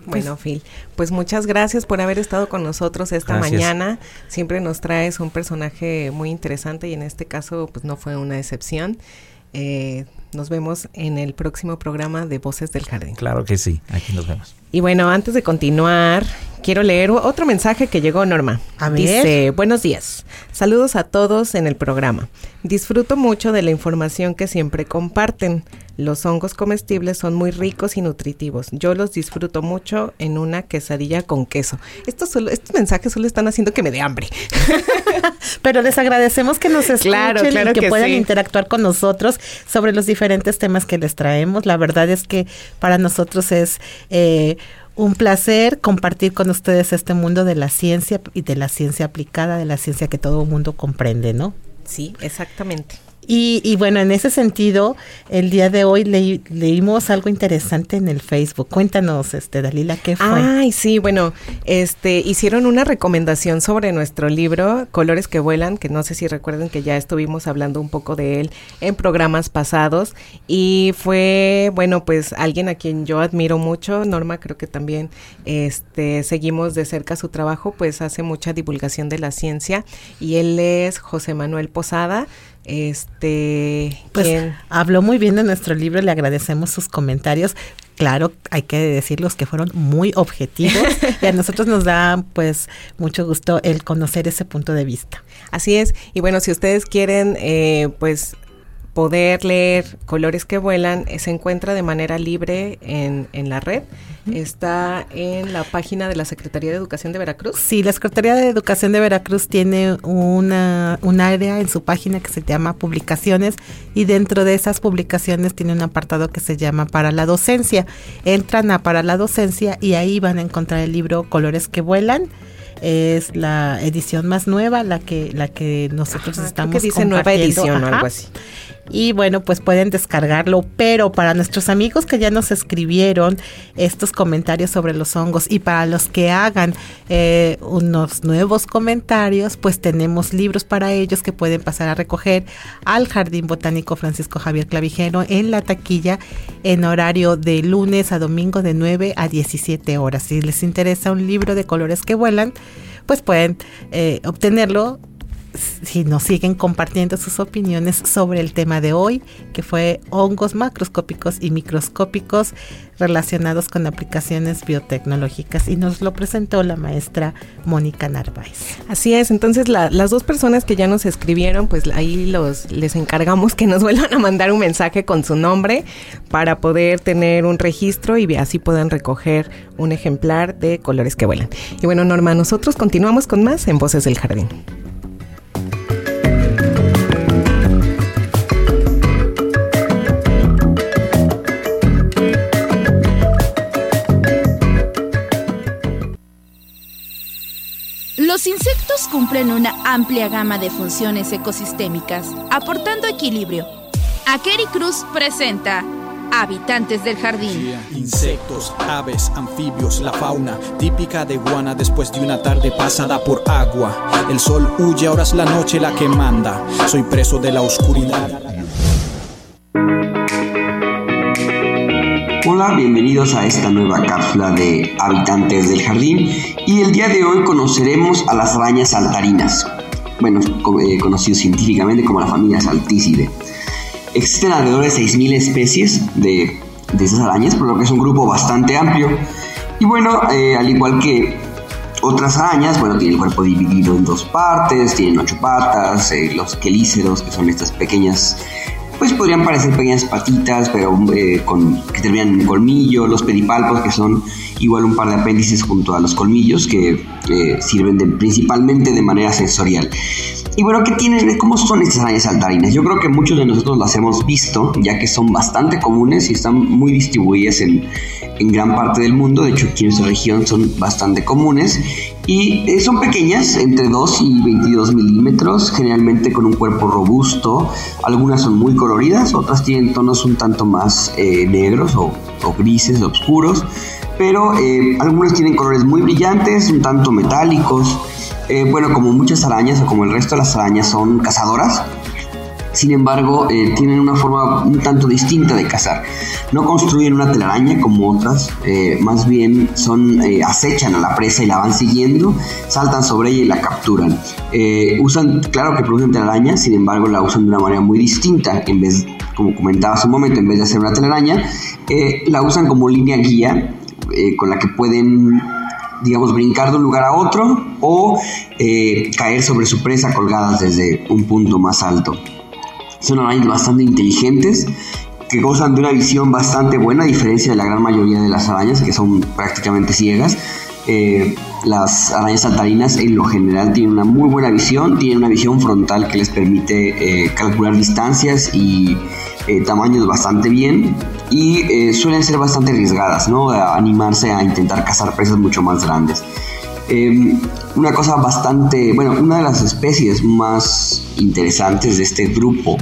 Bueno, Phil, pues muchas gracias por haber estado con nosotros esta Gracias. mañana. Siempre nos traes un personaje muy interesante y en este caso pues no fue una excepción. Eh, nos vemos en el próximo programa de Voces del Jardín. Claro que sí, aquí nos vemos. Y bueno, antes de continuar, quiero leer otro mensaje que llegó Norma. A ver. Dice, buenos días. Saludos a todos en el programa. Disfruto mucho de la información que siempre comparten. Los hongos comestibles son muy ricos y nutritivos. Yo los disfruto mucho en una quesadilla con queso. Estos, solo, estos mensajes solo están haciendo que me dé hambre. [laughs] Pero les agradecemos que nos escuchen Claro, claro y que, que puedan sí. interactuar con nosotros sobre los diferentes temas que les traemos. La verdad es que para nosotros es eh, un placer compartir con ustedes este mundo de la ciencia y de la ciencia aplicada, de la ciencia que todo el mundo comprende, ¿no? Sí, exactamente. Y, y bueno, en ese sentido, el día de hoy leí- leímos algo interesante en el Facebook. Cuéntanos, este, Dalila, ¿qué fue? Ay, sí, bueno, este, hicieron una recomendación sobre nuestro libro, Colores que vuelan, que no sé si recuerden que ya estuvimos hablando un poco de él en programas pasados y fue, bueno, pues alguien a quien yo admiro mucho, Norma, creo que también, este, seguimos de cerca su trabajo, pues hace mucha divulgación de la ciencia y él es José Manuel Posada, este, Pues quien- habló muy bien de nuestro libro, le agradecemos sus comentarios. Claro, hay que decirlos que fueron muy objetivos [laughs] y a nosotros nos da pues mucho gusto el conocer ese punto de vista. Así es. Y bueno, si ustedes quieren, eh, pues poder leer Colores que Vuelan eh, se encuentra de manera libre en, en la red. Está en la página de la Secretaría de Educación de Veracruz. Sí, la Secretaría de Educación de Veracruz tiene una, un área en su página que se llama Publicaciones y dentro de esas publicaciones tiene un apartado que se llama Para la Docencia. Entran a Para la Docencia y ahí van a encontrar el libro Colores que Vuelan es la edición más nueva, la que la que nosotros estamos que dice nueva edición o algo así y bueno, pues pueden descargarlo, pero para nuestros amigos que ya nos escribieron estos comentarios sobre los hongos y para los que hagan eh, unos nuevos comentarios, pues tenemos libros para ellos que pueden pasar a recoger al Jardín Botánico Francisco Javier Clavijero en la taquilla en horario de lunes a domingo de 9 a 17 horas. Si les interesa un libro de colores que vuelan, pues pueden eh, obtenerlo si nos siguen compartiendo sus opiniones sobre el tema de hoy, que fue hongos macroscópicos y microscópicos relacionados con aplicaciones biotecnológicas y nos lo presentó la maestra Mónica Narváez. Así es, entonces las dos personas que ya nos escribieron, pues ahí los les encargamos que nos [laughs] vuelvan a mandar un mensaje con su nombre para poder tener un registro y así puedan recoger un ejemplar de colores que vuelan. Y bueno, Norma, nosotros continuamos con más en Voces del Jardín. Insectos cumplen una amplia gama de funciones ecosistémicas, aportando equilibrio. Akeri Cruz presenta Habitantes del jardín. Insectos, aves, anfibios, la fauna típica de Guana después de una tarde pasada por agua. El sol huye, ahora es la noche la que manda. Soy preso de la oscuridad. Hola, bienvenidos a esta nueva cápsula de Habitantes del Jardín y el día de hoy conoceremos a las arañas saltarinas, bueno, eh, conocido científicamente como la familia Salticide. Existen alrededor de 6.000 especies de, esas arañas, por lo que es un grupo bastante amplio. Y bueno, eh, al igual que otras arañas, bueno, tienen el cuerpo dividido en dos partes, tienen ocho patas, eh, los quelíceros, que son estas pequeñas, pues podrían parecer pequeñas patitas, pero eh, con, que terminan en colmillo, los pedipalpos, que son igual un par de apéndices junto a los colmillos, que sirven de, principalmente de manera sensorial. Y bueno, ¿qué tienen? ¿Cómo son estas arañas saltarinas? Yo creo que muchos de nosotros las hemos visto, ya que son bastante comunes y están muy distribuidas en, en gran parte del mundo. De hecho, aquí en nuestra región son bastante comunes. Y eh, son pequeñas, entre 2 y 22 milímetros, generalmente con un cuerpo robusto. Algunas son muy coloridas, otras tienen tonos un tanto más eh, negros o, o grises, oscuros. Pero eh, algunas tienen colores muy brillantes, un tanto metálicos. Eh, bueno, como muchas arañas o como el resto de las arañas son cazadoras, sin embargo, eh, tienen una forma un tanto distinta de cazar. No construyen una telaraña como otras, eh, más bien son acechan a la presa y la van siguiendo, saltan sobre ella y la capturan. usan, claro que producen telaraña, sin embargo, la usan de una manera muy distinta. En vez, como comentaba hace un momento, en vez de hacer una telaraña, la usan como línea guía con la que pueden digamos, brincar de un lugar a otro o eh, caer sobre su presa colgadas desde un punto más alto. Son arañas bastante inteligentes que gozan de una visión bastante buena, a diferencia de la gran mayoría de las arañas que son prácticamente ciegas. Eh, las arañas saltarinas en lo general tienen una muy buena visión, tienen una visión frontal que les permite eh, calcular distancias y eh, tamaños bastante bien y eh, suelen ser bastante arriesgadas, ¿no? Animarse a intentar cazar presas mucho más grandes. Em, una cosa bastante, bueno, una de las especies más interesantes de este grupo,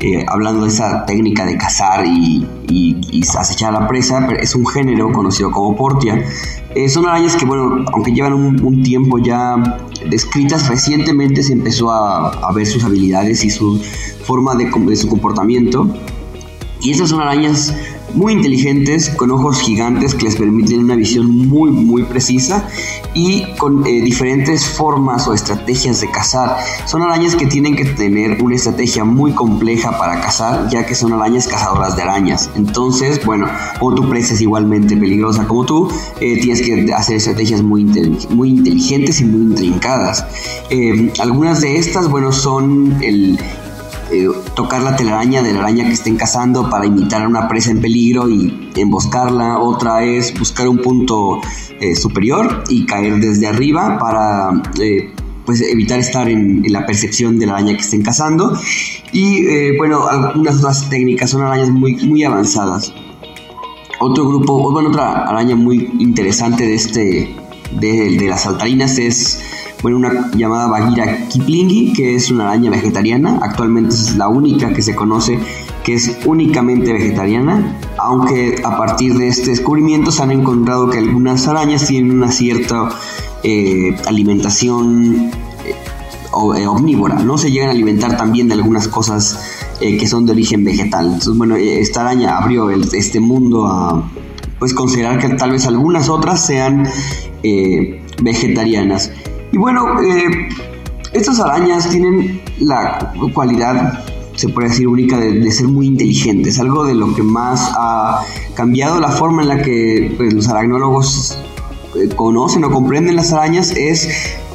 eh, hablando de esa técnica de cazar y, acechar a la presa, es un género conocido como Portia. son arañas que, bueno, aunque llevan un, tiempo ya descritas, recientemente se empezó a, ver sus habilidades y su forma de, su comportamiento. Y estas son arañas muy inteligentes, con ojos gigantes que les permiten una visión muy muy precisa y con eh, diferentes formas o estrategias de cazar. Son arañas que tienen que tener una estrategia muy compleja para cazar, ya que son arañas cazadoras de arañas. Entonces, bueno, o tu presa es igualmente peligrosa como tú, eh, tienes que hacer estrategias muy, muy inteligentes y muy intrincadas. Eh, algunas de estas, bueno, son el, tocar la telaraña de la araña que estén cazando para imitar a una presa en peligro y emboscarla. Otra es buscar un punto eh, superior y caer desde arriba para eh, pues evitar estar en, la percepción de la araña que estén cazando. Y eh, bueno, algunas otras técnicas son arañas muy, muy avanzadas. Otro grupo, bueno, otra araña muy interesante de este, de, de las saltarinas es bueno, una llamada Bagheera kiplingi, que es una araña vegetariana. Actualmente es la única que se conoce que es únicamente vegetariana, aunque a partir de este descubrimiento se han encontrado que algunas arañas tienen una cierta eh, alimentación eh, eh, omnívora, ¿no? Se llegan a alimentar también de algunas cosas que son de origen vegetal. Entonces, bueno, esta araña abrió este mundo a pues considerar que tal vez algunas otras sean vegetarianas. Y bueno, estas arañas tienen la cualidad se puede decir única de, ser muy inteligentes, algo de lo que más ha cambiado la forma en la que pues, los aracnólogos eh, conocen o comprenden las arañas es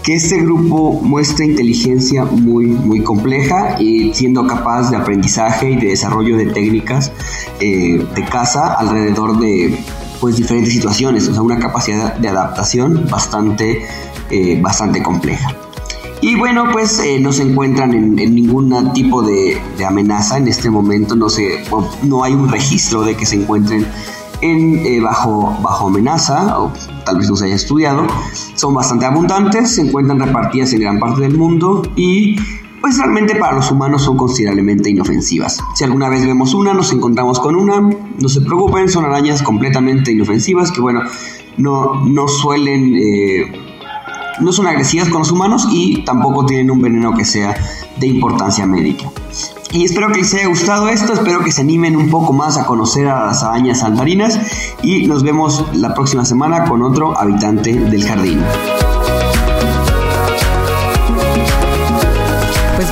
que este grupo muestra inteligencia muy, muy compleja y siendo capaz de aprendizaje y de desarrollo de técnicas eh, de caza alrededor de pues, diferentes situaciones, o sea, una capacidad de adaptación bastante, eh, bastante compleja. Y bueno, pues eh, no se encuentran en, ningún tipo de, amenaza en este momento, no, se, no hay un registro de que se encuentren en, eh, bajo, bajo amenaza, o tal vez no se haya estudiado. Son bastante abundantes, se encuentran repartidas en gran parte del mundo y pues realmente para los humanos son considerablemente inofensivas. Si alguna vez vemos una, nos encontramos con una, no se preocupen, son arañas completamente inofensivas que bueno, no, no suelen... no son agresivas con los humanos y tampoco tienen un veneno que sea de importancia médica. Y espero que les haya gustado esto, espero que se animen un poco más a conocer a las arañas saltarinas y nos vemos la próxima semana con otro habitante del jardín.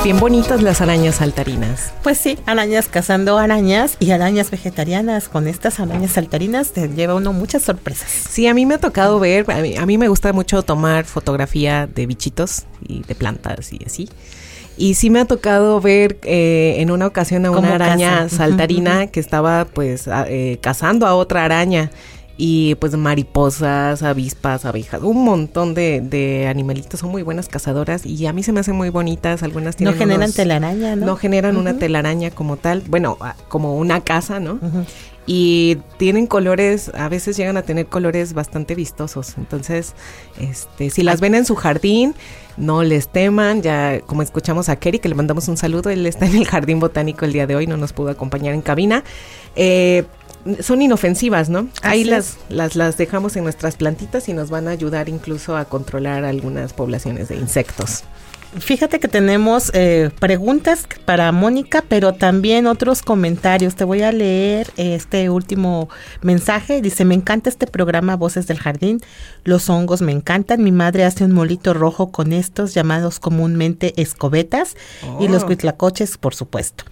Bien bonitas las arañas saltarinas. Pues sí, arañas cazando arañas y arañas vegetarianas. Con estas arañas saltarinas te lleva uno muchas sorpresas. Sí, a mí me ha tocado ver, a mí, me gusta mucho tomar fotografía de bichitos y de plantas y así. Y sí me ha tocado ver eh, en una ocasión a una araña saltarina que estaba pues eh, cazando a otra araña y pues mariposas, avispas, abejas, un montón de, de, animalitos, son muy buenas cazadoras y a mí se me hacen muy bonitas, algunas tienen No generan telaraña, ¿no? No generan una telaraña como tal, bueno, como una casa, ¿no? Y tienen colores, a veces llegan a tener colores bastante vistosos, entonces, este, si las ven en su jardín, no les teman, ya como escuchamos a Kerry, que le mandamos un saludo, él está en el Jardín Botánico el día de hoy, no nos pudo acompañar en cabina, eh, son inofensivas, ¿no? Ahí las, las, las dejamos en nuestras plantitas y nos van a ayudar incluso a controlar algunas poblaciones de insectos. Fíjate que tenemos eh, preguntas para Mónica, pero también otros comentarios. Te voy a leer este último mensaje. Dice, me encanta este programa Voces del Jardín. Los hongos me encantan. Mi madre hace un molito rojo con estos llamados comúnmente escobetas y los cuitlacoches, por supuesto,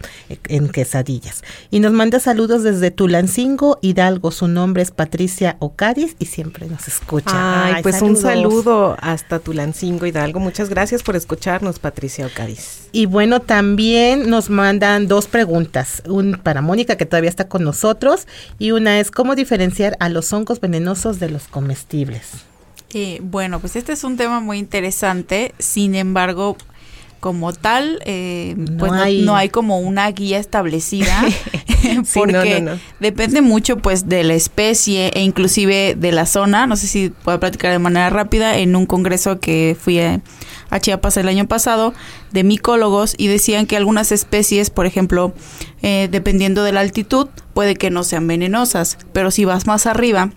en quesadillas. Y nos manda saludos desde Tulancingo, Hidalgo. Su nombre es Patricia Ocadis y siempre nos escucha. Ay, pues un saludo hasta Tulancingo, Hidalgo. Muchas gracias por escuchar Patricia Ocadiz. Y bueno, también nos mandan dos preguntas, un para Mónica que todavía está con nosotros y una es cómo diferenciar a los hongos venenosos de los comestibles. Eh, bueno, pues este es un tema muy interesante, sin embargo, como tal, eh, no pues hay... No, hay como una guía establecida, [laughs] [laughs] porque depende mucho pues de la especie e inclusive de la zona. No sé si puedo platicar de manera rápida en un congreso que fui a, a Chiapas el año pasado de micólogos y decían que algunas especies, por ejemplo, eh, dependiendo de la altitud, puede que no sean venenosas, pero si vas más arriba,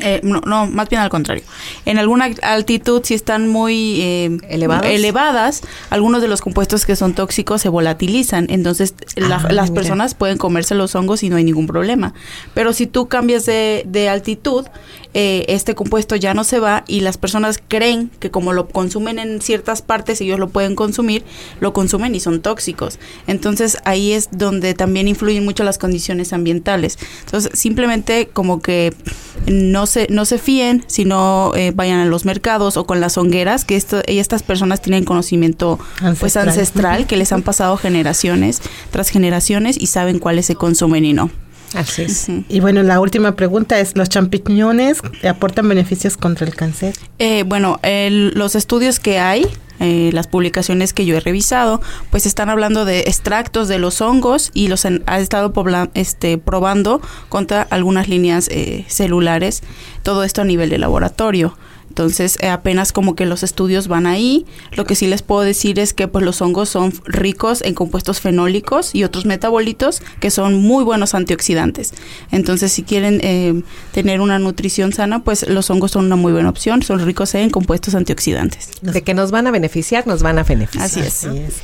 eh, no, no, más bien al contrario. En alguna altitud, si están muy eh, elevadas, algunos de los compuestos que son tóxicos se volatilizan. Entonces, ah, las personas pueden comerse los hongos y no hay ningún problema. Pero si tú cambias de, de altitud, eh, este compuesto ya no se va y las personas creen que como lo consumen en ciertas partes, ellos lo pueden consumir, lo consumen y son tóxicos. Entonces, ahí es donde también influyen mucho las condiciones ambientales. Entonces, simplemente como que no se, no se fíen, sino eh, vayan a los mercados o con las hongueras, que esto, estas personas tienen conocimiento ancestral. pues ancestral que les han pasado generaciones tras generaciones y saben cuáles se consumen y no. Así es. Y bueno, la última pregunta es, ¿los champiñones aportan beneficios contra el cáncer? Eh, bueno, los estudios que hay, eh, las publicaciones que yo he revisado, pues están hablando de extractos de los hongos y los han, ha estado este, probando contra algunas líneas eh, celulares, todo esto a nivel de laboratorio. Entonces, eh, apenas como que los estudios van ahí. Lo que sí les puedo decir es que pues los hongos son ricos en compuestos fenólicos y otros metabolitos que son muy buenos antioxidantes. Entonces, si quieren eh, tener una nutrición sana, pues los hongos son una muy buena opción. Son ricos en compuestos antioxidantes. De que nos van a beneficiar, nos van a beneficiar. Así es. Así es.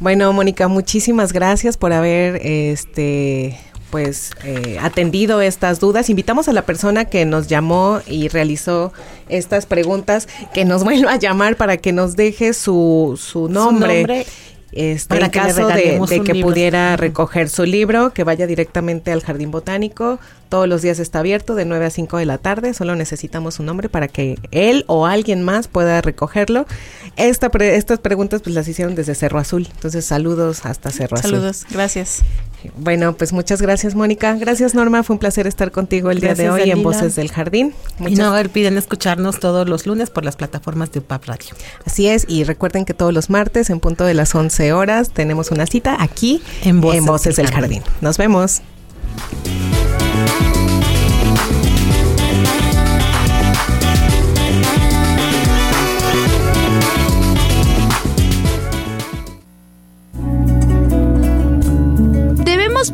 Bueno, Mónica, muchísimas gracias por haber este pues eh, atendido estas dudas. Invitamos a la persona que nos llamó y realizó estas preguntas que nos [laughs] vuelva a llamar para que nos deje su, su nombre. Este, en caso de, que pudiera recoger su libro, que vaya directamente al Jardín Botánico. Todos los días está abierto de 9 a 5 de la tarde. Solo necesitamos su nombre para que él o alguien más pueda recogerlo. Esta estas preguntas pues las hicieron desde Cerro Azul. Entonces saludos hasta Cerro Azul. Saludos, gracias. Bueno, pues muchas gracias, Mónica. Gracias, Norma. Fue un placer estar contigo el día de hoy en Voces del Jardín. y no olviden escucharnos todos los lunes por las plataformas de UPAP Radio. Así es, y recuerden que todos los martes, en punto de las 11 horas, tenemos una cita aquí en Voces, del, Jardín. Nos vemos.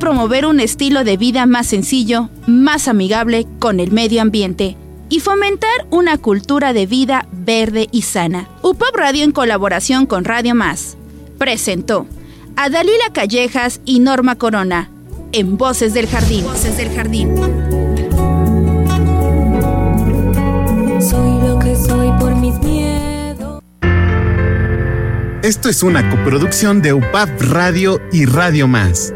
Promover un estilo de vida más sencillo, más amigable con el medio ambiente y fomentar una cultura de vida verde y sana. UPOP Radio en colaboración con Radio Más presentó a Dalila Callejas y Norma Corona en Voces del Jardín. Voces del Jardín. Soy lo que soy por mis miedos. Esto es una coproducción de UPAP Radio y Radio Más.